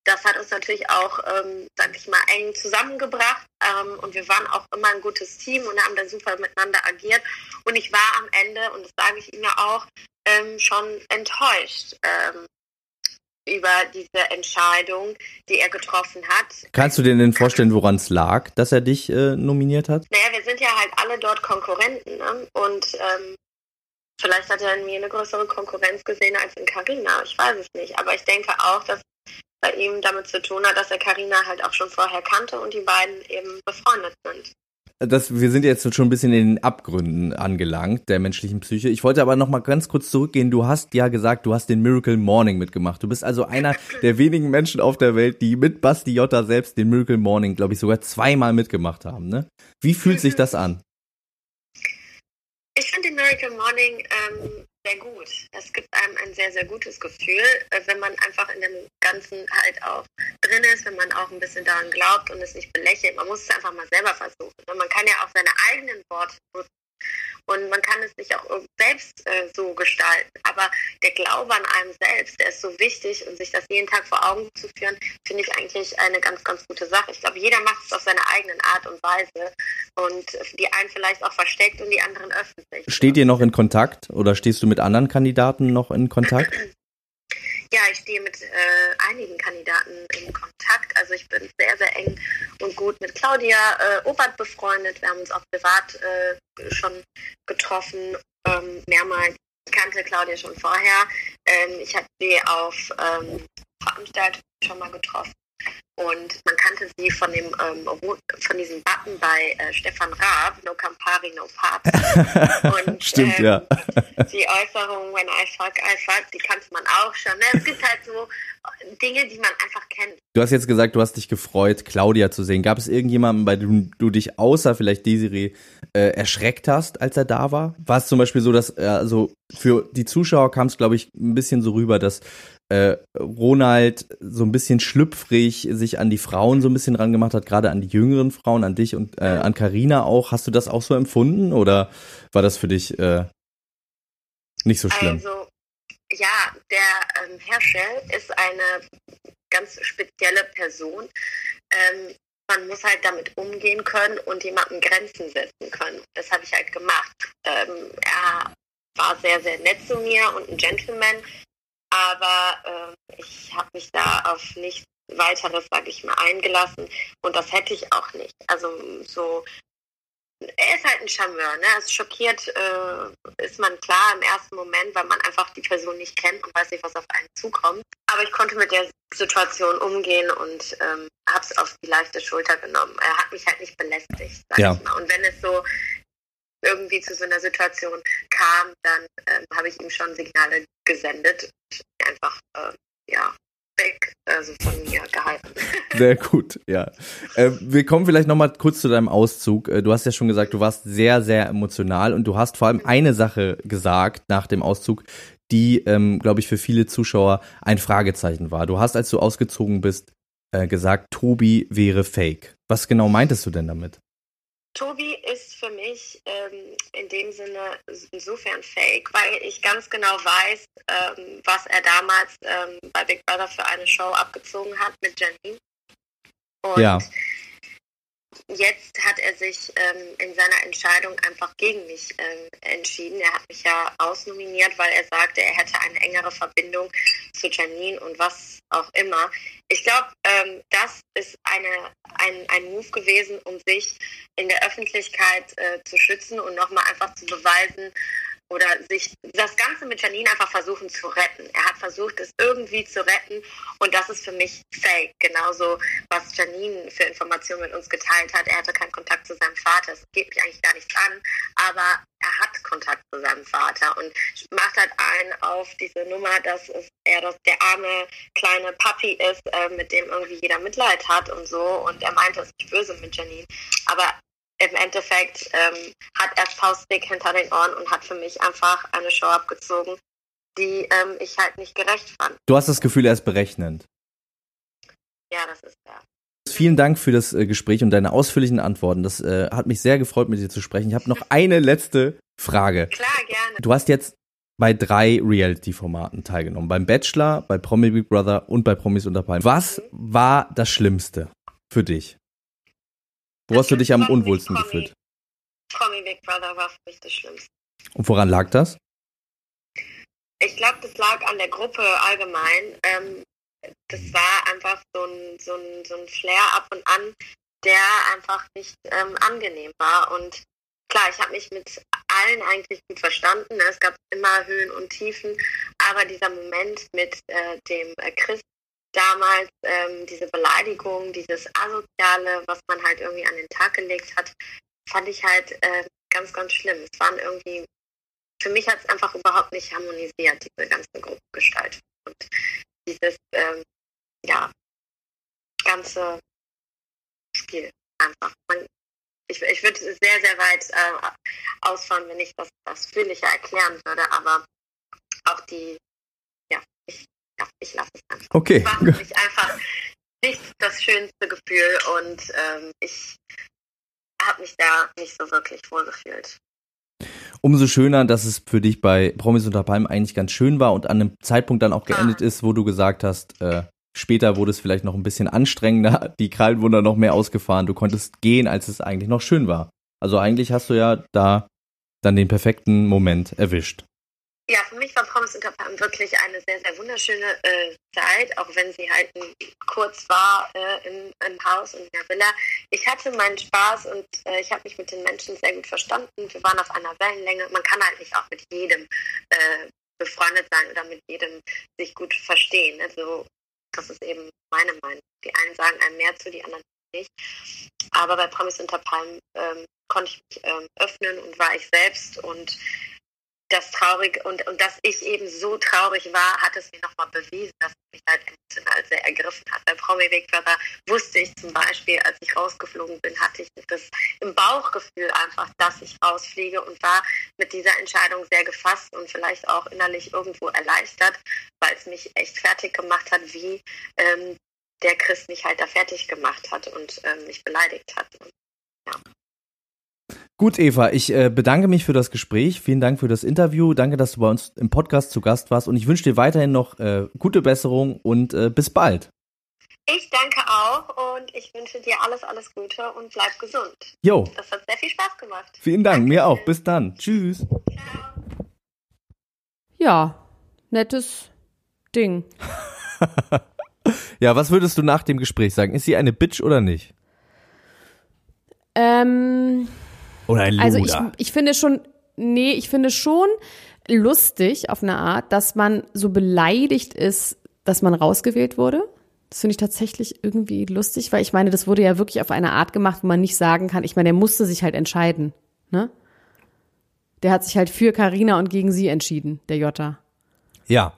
das hat uns natürlich auch, ähm, sag ich mal, eng zusammengebracht. Ähm, und wir waren auch immer ein gutes Team und haben da super miteinander agiert. Und ich war am Ende, und das sage ich ihm ja auch, ähm, schon enttäuscht ähm, über diese Entscheidung, die er getroffen hat. Kannst du dir denn vorstellen, woran es lag, dass er dich äh, nominiert hat? Naja, wir sind ja halt alle dort Konkurrenten. Ne? Und ähm, vielleicht hat er in mir eine größere Konkurrenz gesehen als in Carina. Ich weiß es nicht. Aber ich denke auch, dass bei ihm damit zu tun hat, dass er Carina halt auch schon vorher kannte und die beiden eben befreundet sind das, wir sind jetzt schon ein bisschen in den Abgründen angelangt der menschlichen Psyche. Ich wollte aber noch mal ganz kurz zurückgehen. Du hast ja gesagt, du hast den Miracle Morning mitgemacht. Du bist also einer der wenigen Menschen auf der Welt, die mit Basti Jotta selbst den Miracle Morning, glaube ich, sogar zweimal mitgemacht haben. Ne? Wie fühlt sich das an? Ich finde den Miracle Morning ähm, sehr gut. Es gibt einem ein sehr, sehr gutes Gefühl, äh, wenn man einfach in dem Ganzen halt auch drin ist, wenn man auch ein bisschen daran glaubt und es nicht belächelt. Man muss es einfach mal selber versuchen. Und man kann ja auch seine eigenen Worte nutzen und man kann es sich auch selbst äh, so gestalten. Aber der Glaube an einem selbst, der ist so wichtig und sich das jeden Tag vor Augen zu führen, finde ich eigentlich eine ganz, ganz gute Sache. Ich glaube, jeder macht es auf seine eigenen Art und Weise und die einen vielleicht auch versteckt und die anderen öffentlich. Steht ihr noch in Kontakt oder stehst du mit anderen Kandidaten noch in Kontakt? Ja, ich stehe mit äh, einigen Kandidaten in Kontakt. Also ich bin sehr, sehr eng und gut mit Claudia äh, Obert befreundet. Wir haben uns auch privat äh, schon getroffen, ähm, mehrmals. Ich kannte Claudia schon vorher. Ähm, ich habe sie auf ähm, Veranstaltungen schon mal getroffen. Und man kannte sie von dem ähm, von diesem Button bei äh, Stefan Raab, No Campari, No Papst. Und Stimmt, ähm, ja. die Äußerung, when I fuck, I fuck, die kannte man auch schon. Ne? Es gibt halt so Dinge, die man einfach kennt. Du hast jetzt gesagt, du hast dich gefreut, Claudia zu sehen. Gab es irgendjemanden, bei dem du dich außer vielleicht Desiree äh, erschreckt hast, als er da war? War es zum Beispiel so, dass äh, also für die Zuschauer kam es, glaube ich, ein bisschen so rüber, dass äh, Ronald so ein bisschen schlüpfrig sich an die Frauen so ein bisschen rangemacht hat, gerade an die jüngeren Frauen, an dich und äh, an Karina auch. Hast du das auch so empfunden oder war das für dich äh, nicht so schlimm? Also ja, der ähm, Herschel ist eine ganz spezielle Person. Ähm, man muss halt damit umgehen können und jemandem Grenzen setzen können. Das habe ich halt gemacht. Ähm, er war sehr, sehr nett zu mir und ein Gentleman, aber äh, ich habe mich da auf nichts weiteres, sage ich mal, eingelassen und das hätte ich auch nicht. Also so, er ist halt ein Charmeur, ne? Es schockiert äh, ist man klar im ersten Moment, weil man einfach die Person nicht kennt und weiß nicht, was auf einen zukommt. Aber ich konnte mit der Situation umgehen und ähm, habe es auf die leichte Schulter genommen. Er hat mich halt nicht belästigt, sag ja. ich mal. Und wenn es so irgendwie zu so einer Situation kam, dann ähm, habe ich ihm schon Signale gesendet und einfach, äh, ja, weg, also von mir gehalten. Sehr gut, ja. Äh, wir kommen vielleicht nochmal kurz zu deinem Auszug. Äh, du hast ja schon gesagt, du warst sehr, sehr emotional und du hast vor allem eine Sache gesagt nach dem Auszug, die, ähm, glaube ich, für viele Zuschauer ein Fragezeichen war. Du hast, als du ausgezogen bist, äh, gesagt, Tobi wäre fake. Was genau meintest du denn damit? Tobi ist für mich ähm, in dem Sinne insofern fake, weil ich ganz genau weiß, ähm, was er damals ähm, bei Big Brother für eine Show abgezogen hat mit Janine. Und ja jetzt hat er sich ähm, in seiner Entscheidung einfach gegen mich ähm, entschieden. Er hat mich ja ausnominiert, weil er sagte, er hätte eine engere Verbindung zu Janine und was auch immer. Ich glaube, ähm, das ist eine, ein, ein Move gewesen, um sich in der Öffentlichkeit äh, zu schützen und nochmal einfach zu beweisen, oder sich das Ganze mit Janine einfach versuchen zu retten. Er hat versucht, es irgendwie zu retten und das ist für mich fake. Genauso, was Janine für Informationen mit uns geteilt hat. Er hatte keinen Kontakt zu seinem Vater. Es geht mich eigentlich gar nichts an, aber er hat Kontakt zu seinem Vater und macht halt ein auf diese Nummer, dass er das der arme kleine Papi ist, äh, mit dem irgendwie jeder Mitleid hat und so. Und er meinte, es ist nicht böse mit Janine. Aber im Endeffekt ähm, hat er Faustdick hinter den Ohren und hat für mich einfach eine Show abgezogen, die ähm, ich halt nicht gerecht fand. Du hast das Gefühl, er ist berechnend. Ja, das ist er. Vielen Dank für das äh, Gespräch und deine ausführlichen Antworten. Das äh, hat mich sehr gefreut, mit dir zu sprechen. Ich habe noch eine letzte Frage. Klar, gerne. Du hast jetzt bei drei Reality-Formaten teilgenommen. Beim Bachelor, bei Promi Big Brother und bei Promis unter Palmen. Was war das Schlimmste für dich? Wo hast du dich am unwohlsten Promi, gefühlt? Promi Big Brother war für mich das Schlimmste. Und woran lag das? Ich glaube, das lag an der Gruppe allgemein. Ähm, das war einfach so ein, so, ein, so ein Flair ab und an, der einfach nicht ähm, angenehm war. Und klar, ich habe mich mit allen eigentlich gut verstanden. Es gab immer Höhen und Tiefen, aber dieser Moment mit äh, dem äh, Chris damals ähm, diese Beleidigung, dieses Asoziale, was man halt irgendwie an den Tag gelegt hat, fand ich halt äh, ganz, ganz schlimm. Es waren irgendwie, für mich hat es einfach überhaupt nicht harmonisiert, diese ganze Gruppengestaltung. Und dieses, ähm, ja, ganze Spiel einfach. Man, ich, ich würde sehr, sehr weit äh, ausfahren, wenn ich das ausführlicher erklären würde, aber auch die, ich, ja, ich lasse es einfach. Okay. Es war für mich einfach nicht das schönste Gefühl und ähm, ich habe mich da nicht so wirklich wohl gefühlt. Umso schöner, dass es für dich bei Promis unter Palmen eigentlich ganz schön war und an einem Zeitpunkt dann auch geendet ah. ist, wo du gesagt hast, äh, später wurde es vielleicht noch ein bisschen anstrengender, die Krallen wurden noch mehr ausgefahren, du konntest gehen, als es eigentlich noch schön war. Also eigentlich hast du ja da dann den perfekten Moment erwischt. Ja, für mich war Promis unter Palmen wirklich eine sehr, sehr wunderschöne äh, Zeit, auch wenn sie halt kurz war äh, im, im, Haus und in der Villa. Ich hatte meinen Spaß und äh, ich habe mich mit den Menschen sehr gut verstanden. Wir waren auf einer Wellenlänge. Man kann halt nicht auch mit jedem äh, befreundet sein oder mit jedem sich gut verstehen. Also das ist eben meine Meinung. Die einen sagen einem mehr zu, die anderen nicht. Aber bei Promis unter Palmen ähm, konnte ich mich ähm, öffnen und war ich selbst und das traurig und, und dass ich eben so traurig war, hat es mir nochmal bewiesen, dass es mich halt emotional sehr ergriffen hat. Bei Promi-Wegfahrer wusste ich zum Beispiel, als ich rausgeflogen bin, hatte ich das im Bauchgefühl einfach, dass ich rausfliege und war mit dieser Entscheidung sehr gefasst und vielleicht auch innerlich irgendwo erleichtert, weil es mich echt fertig gemacht hat, wie ähm, der Christ mich halt da fertig gemacht hat und ähm, mich beleidigt hat. Und, ja. Gut, Eva, ich äh, bedanke mich für das Gespräch. Vielen Dank für das Interview. Danke, dass du bei uns im Podcast zu Gast warst. Und ich wünsche dir weiterhin noch äh, gute Besserung und äh, bis bald. Ich danke auch und ich wünsche dir alles, alles Gute und bleib gesund. Jo. Das hat sehr viel Spaß gemacht. Vielen Dank, danke. mir auch. Bis dann. Tschüss. Ciao. Ja, nettes Ding. ja, was würdest du nach dem Gespräch sagen? Ist sie eine Bitch oder nicht? Ähm oder ein Luder. Also ich, ich finde schon, nee, ich finde schon lustig auf eine Art, dass man so beleidigt ist, dass man rausgewählt wurde. Das finde ich tatsächlich irgendwie lustig, weil ich meine, das wurde ja wirklich auf eine Art gemacht, wo man nicht sagen kann, ich meine, der musste sich halt entscheiden, ne? Der hat sich halt für Karina und gegen sie entschieden, der Jota. Ja.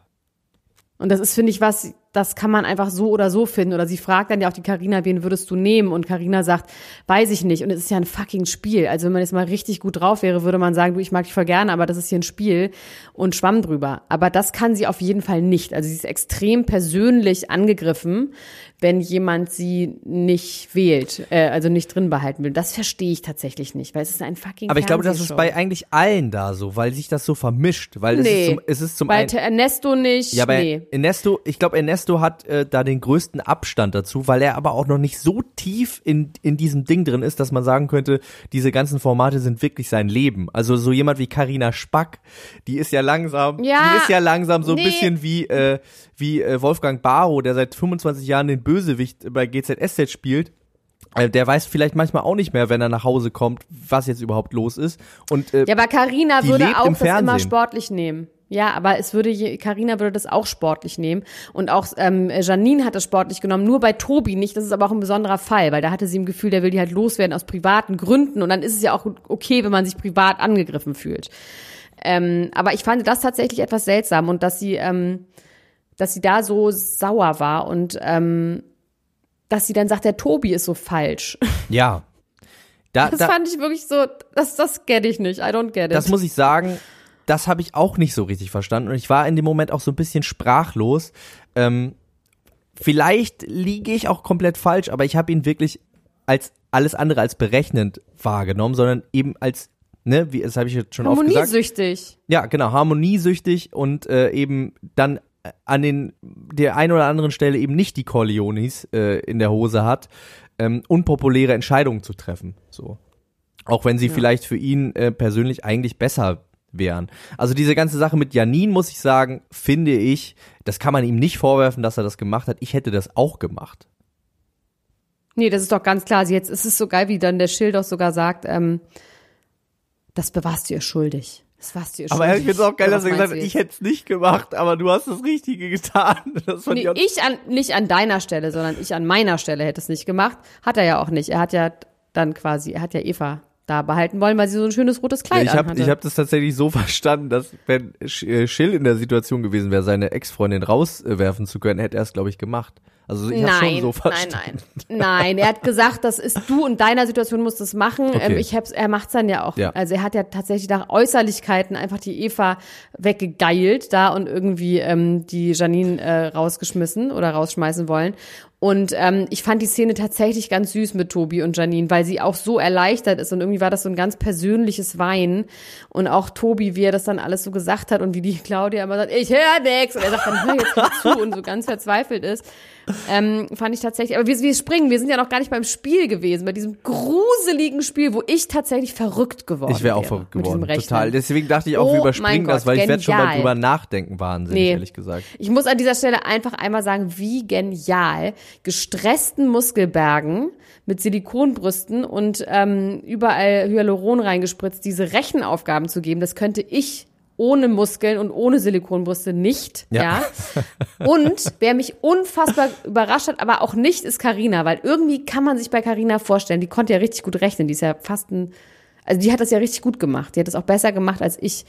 Und das ist, finde ich, was, das kann man einfach so oder so finden. Oder sie fragt dann ja auch die Karina, wen würdest du nehmen? Und Karina sagt, weiß ich nicht. Und es ist ja ein fucking Spiel. Also wenn man jetzt mal richtig gut drauf wäre, würde man sagen, du, ich mag dich voll gerne, aber das ist hier ein Spiel und schwamm drüber. Aber das kann sie auf jeden Fall nicht. Also sie ist extrem persönlich angegriffen, wenn jemand sie nicht wählt, äh, also nicht drin behalten will. Das verstehe ich tatsächlich nicht, weil es ist ein fucking Aber ich glaube, das ist bei eigentlich allen da so, weil sich das so vermischt. Weil nee, es ist zum, es ist zum bei Ernesto nicht. Ja, bei nee. Ernesto, ich glaube, Ernesto Ernesto hat äh, da den größten Abstand dazu, weil er aber auch noch nicht so tief in, in diesem Ding drin ist, dass man sagen könnte, diese ganzen Formate sind wirklich sein Leben. Also so jemand wie Karina Spack, die ist ja langsam, ja, die ist ja langsam so ein bisschen wie, äh, wie äh, Wolfgang Barrow, der seit 25 Jahren den Bösewicht bei GZSZ spielt. Äh, der weiß vielleicht manchmal auch nicht mehr, wenn er nach Hause kommt, was jetzt überhaupt los ist. Und, äh, ja, aber Karina würde auch das immer sportlich nehmen. Ja, aber es würde, Karina würde das auch sportlich nehmen. Und auch ähm, Janine hat das sportlich genommen, nur bei Tobi nicht. Das ist aber auch ein besonderer Fall, weil da hatte sie im Gefühl, der will die halt loswerden aus privaten Gründen. Und dann ist es ja auch okay, wenn man sich privat angegriffen fühlt. Ähm, aber ich fand das tatsächlich etwas seltsam und dass sie, ähm, dass sie da so sauer war und ähm, dass sie dann sagt, der Tobi ist so falsch. Ja. Da, das da, fand ich wirklich so, das, das get ich nicht. I don't get it. Das muss ich sagen das habe ich auch nicht so richtig verstanden und ich war in dem Moment auch so ein bisschen sprachlos. Ähm, vielleicht liege ich auch komplett falsch, aber ich habe ihn wirklich als alles andere als berechnend wahrgenommen, sondern eben als ne, wie das habe ich jetzt schon oft gesagt. Harmoniesüchtig. Ja, genau, harmoniesüchtig und äh, eben dann an den der einen oder anderen Stelle eben nicht die Corleones äh, in der Hose hat, ähm, unpopuläre Entscheidungen zu treffen. So. Auch wenn sie ja. vielleicht für ihn äh, persönlich eigentlich besser wären. Also diese ganze Sache mit Janin, muss ich sagen, finde ich, das kann man ihm nicht vorwerfen, dass er das gemacht hat. Ich hätte das auch gemacht. Nee, das ist doch ganz klar. Jetzt ist es so geil, wie dann der Schild auch sogar sagt, ähm, das bewahrst du ihr schuldig. Das warst du ihr aber schuldig. Aber ich finde es auch geil, dass er gesagt hat, ich hätte es nicht gemacht, aber du hast das Richtige getan. Das nee, ich an, nicht an deiner Stelle, sondern ich an meiner Stelle hätte es nicht gemacht. Hat er ja auch nicht. Er hat ja dann quasi, er hat ja Eva da behalten wollen, weil sie so ein schönes rotes Kleid ja, ich hab, Ich habe das tatsächlich so verstanden, dass wenn äh, Schill in der Situation gewesen wäre, seine Ex-Freundin rauswerfen zu können, hätte er es, glaube ich, gemacht. Also ich habe schon so verstanden. Nein, nein, nein. Er hat gesagt, das ist du in deiner Situation musst es machen. Okay. Ähm, ich hab's, er macht's dann ja auch. Ja. Also er hat ja tatsächlich nach Äußerlichkeiten einfach die Eva weggegeilt da und irgendwie ähm, die Janine äh, rausgeschmissen oder rausschmeißen wollen. Und ähm, ich fand die Szene tatsächlich ganz süß mit Tobi und Janine, weil sie auch so erleichtert ist und irgendwie war das so ein ganz persönliches Weinen. Und auch Tobi, wie er das dann alles so gesagt hat und wie die Claudia immer sagt, ich höre nix. Und er sagt dann, hör jetzt zu und so ganz verzweifelt ist. Ähm, fand ich tatsächlich, aber wir, wir springen, wir sind ja noch gar nicht beim Spiel gewesen, bei diesem gruseligen Spiel, wo ich tatsächlich verrückt geworden Ich wäre auch verrückt geworden, total. Deswegen dachte ich auch, Oh wir überspringen das, Gott, weil ich werde schon mal genial. drüber nachdenken, wahnsinnig, Nee. ehrlich gesagt. Ich muss an dieser Stelle einfach einmal sagen, wie genial gestressten Muskelbergen mit Silikonbrüsten und ähm, überall Hyaluron reingespritzt diese Rechenaufgaben zu geben, das könnte ich ohne Muskeln und ohne Silikonbrüste nicht, ja. Ja. Und wer mich unfassbar überrascht hat, aber auch nicht, ist Karina, weil irgendwie kann man sich bei Karina vorstellen, die konnte ja richtig gut rechnen, die ist ja fast ein, also die hat das ja richtig gut gemacht, die hat das auch besser gemacht, als ich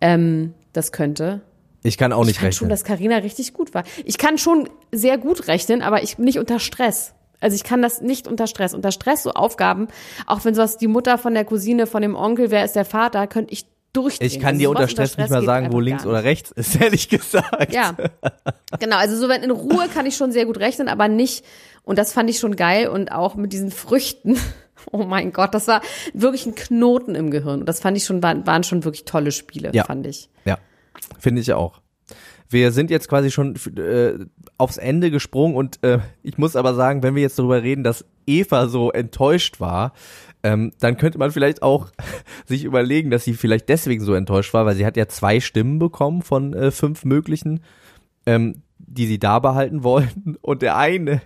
ähm, das könnte. Ich kann auch Ich nicht fand schon, rechnen. dass Karina richtig gut war. Ich kann schon sehr gut rechnen, aber ich nicht unter Stress. Also ich kann das nicht unter Stress. Unter Stress so Aufgaben, auch wenn sowas die Mutter von der Cousine, von dem Onkel, wer ist der Vater, könnte ich durchdrehen. Ich kann Also dir sowas unter Stress nicht mal sagen, wo links oder rechts ist, ehrlich gesagt. Ja, genau. Also so wenn in Ruhe kann ich schon sehr gut rechnen, aber nicht. Und das fand ich schon geil und auch mit diesen Früchten. Oh mein Gott, das war wirklich ein Knoten im Gehirn. Und das fand ich schon, waren, waren schon wirklich tolle Spiele, Ja. fand ich. Ja, finde ich auch. Wir sind jetzt quasi schon äh, aufs Ende gesprungen und äh, ich muss aber sagen, wenn wir jetzt darüber reden, dass Eva so enttäuscht war, ähm, dann könnte man vielleicht auch sich überlegen, dass sie vielleicht deswegen so enttäuscht war, weil sie hat ja zwei Stimmen bekommen von äh, fünf möglichen, ähm, die sie da behalten wollten und der eine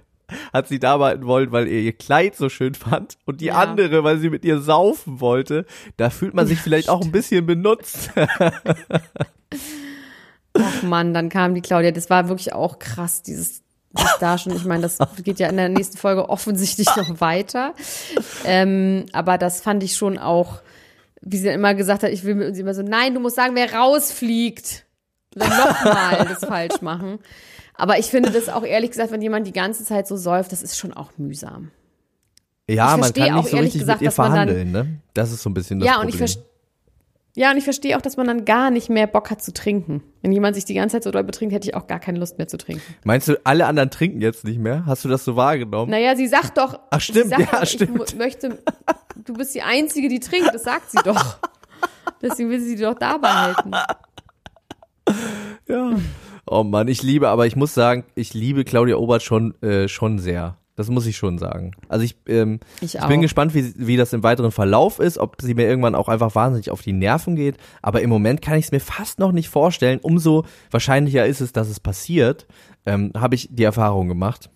hat sie da behalten wollen, weil er ihr Kleid so schön fand und die Ja. andere, weil sie mit ihr saufen wollte. Da fühlt man sich vielleicht auch ein bisschen benutzt. Ach Mann, dann kam die Claudia. Das war wirklich auch krass, dieses sich da schon. Ich meine, das geht ja in der nächsten Folge offensichtlich noch weiter. Ähm, aber das fand ich schon auch, wie sie immer gesagt hat, ich will mit uns immer so, nein, du musst sagen, wer rausfliegt. Dann nochmal das falsch machen. Aber ich finde das auch ehrlich gesagt, wenn jemand die ganze Zeit so säuft, das ist schon auch mühsam. Ja, Ich man kann auch nicht so ehrlich richtig gesagt, mit ihr man dann- verhandeln, ne? Das ist so ein bisschen das ja, Problem. und ich verstehe. Ja, und ich verstehe auch, dass man dann gar nicht mehr Bock hat zu trinken. Wenn jemand sich die ganze Zeit so doll betrinkt, hätte ich auch gar keine Lust mehr zu trinken. Meinst du, alle anderen trinken jetzt nicht mehr? Hast du das so wahrgenommen? Naja, sie sagt doch, Ach, stimmt, ja, doch, stimmt. ich möchte, du bist die Einzige, die trinkt, das sagt sie doch. Deswegen will sie die doch da behalten. Ja. Oh Mann, ich liebe, aber ich muss sagen, ich liebe Claudia Obert schon, äh, schon sehr. Das muss ich schon sagen. Also ich, ähm, Ich ich bin gespannt, wie, wie das im weiteren Verlauf ist, ob sie mir irgendwann auch einfach wahnsinnig auf die Nerven geht. Aber im Moment kann ich es mir fast noch nicht vorstellen. Umso wahrscheinlicher ist es, dass es passiert. Ähm, Habe ich die Erfahrung gemacht.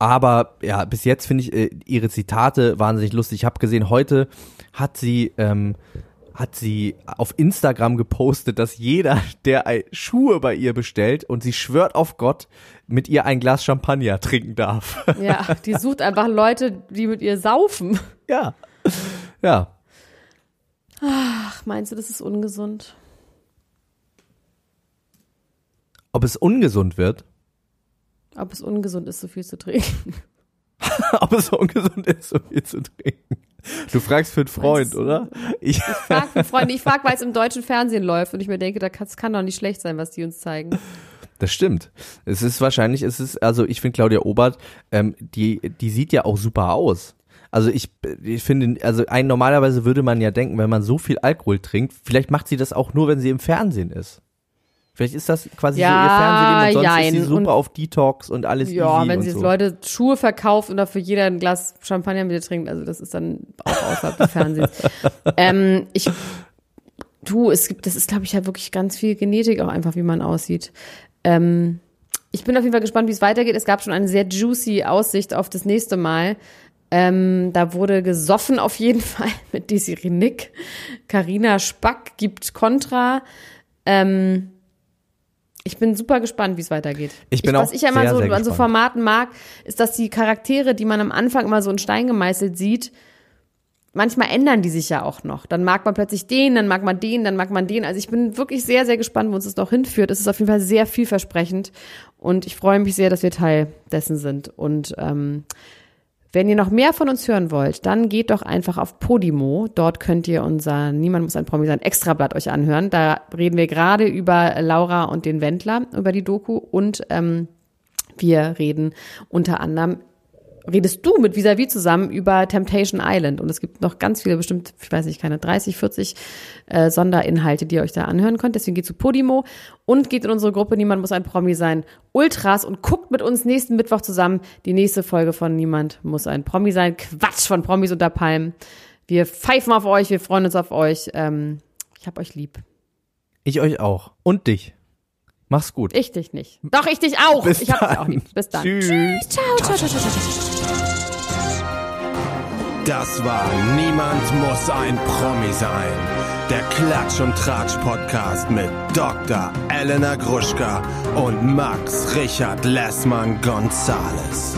Aber ja, bis jetzt finde ich äh, ihre Zitate wahnsinnig lustig. Ich habe gesehen, heute hat sie ähm, hat sie auf Instagram gepostet, dass jeder, der Schuhe bei ihr bestellt und sie schwört auf Gott, mit ihr ein Glas Champagner trinken darf. Ja, die sucht einfach Leute, die mit ihr saufen. ja. Ja. Ach, meinst du, das ist ungesund? Ob es ungesund wird? Ob es ungesund ist, so viel zu trinken? Ob es ungesund ist, so viel zu trinken? Du fragst für einen Freund, oder? Ich, Ich frage für Freunde, ich frage, weil es im deutschen Fernsehen läuft und ich mir denke, da kann- das kann doch nicht schlecht sein, was die uns zeigen. Das stimmt. Es ist wahrscheinlich, es ist, also ich finde Claudia Obert, ähm, die, die sieht ja auch super aus. Also ich, ich finde, also ein, normalerweise würde man ja denken, wenn man so viel Alkohol trinkt, vielleicht macht sie das auch nur, wenn sie im Fernsehen ist. Vielleicht ist das quasi Ja, so ihr Fernsehleben und sonst ist jein. sie super Und- auf Detox und alles Ja, easy wenn sie jetzt so. Leute Schuhe verkauft und dafür jeder ein Glas Champagner mit ihr trinkt, also das ist dann auch außerhalb des Fernsehens. ähm, ich, du, es gibt, das ist, glaube ich, ja wirklich ganz viel Genetik auch einfach, wie man aussieht. Ähm, ich bin auf jeden Fall gespannt, wie es weitergeht. Es gab schon eine sehr juicy Aussicht auf das nächste Mal. Ähm, da wurde gesoffen auf jeden Fall mit Desiree Nick. Carina Spack gibt Kontra. Ähm, ich bin super gespannt, wie es weitergeht. Ich bin was auch ich ja immer sehr, so sehr an so. Formaten mag, ist, dass die Charaktere, die man am Anfang immer so in Stein gemeißelt sieht, manchmal ändern die sich ja auch noch. Dann mag man plötzlich den, dann mag man den, dann mag man den. Also ich bin wirklich sehr, sehr gespannt, wo uns das noch hinführt. Es ist auf jeden Fall sehr vielversprechend und ich freue mich sehr, dass wir Teil dessen sind. Und ähm, wenn ihr noch mehr von uns hören wollt, dann geht doch einfach auf Podimo. Dort könnt ihr unser Niemand muss ein Promi sein Extrablatt euch anhören. Da reden wir gerade über Laura und den Wendler, über die Doku und ähm, wir reden unter anderem redest du mit Visavi zusammen über Temptation Island und es gibt noch ganz viele, bestimmt, ich weiß nicht, keine 30, 40 äh, Sonderinhalte, die ihr euch da anhören könnt. Deswegen geht zu Podimo und geht in unsere Gruppe Niemand muss ein Promi sein, Ultras und guckt mit uns nächsten Mittwoch zusammen die nächste Folge von Niemand muss ein Promi sein. Quatsch von Promis unter Palmen. Wir pfeifen auf euch, wir freuen uns auf euch. Ähm, ich hab euch lieb. Ich euch auch. Und dich. Mach's gut. Ich dich nicht. Doch, ich dich auch. Bis ich hab dann. dich auch lieb. Bis dann. Tschüss. Ciao, ciao, ciao, ciao, ciao, ciao. Das war Niemand muss ein Promi sein. Der Klatsch und Tratsch Podcast mit Dr. Elena Gruschka und Max Richard Lessmann Gonzales.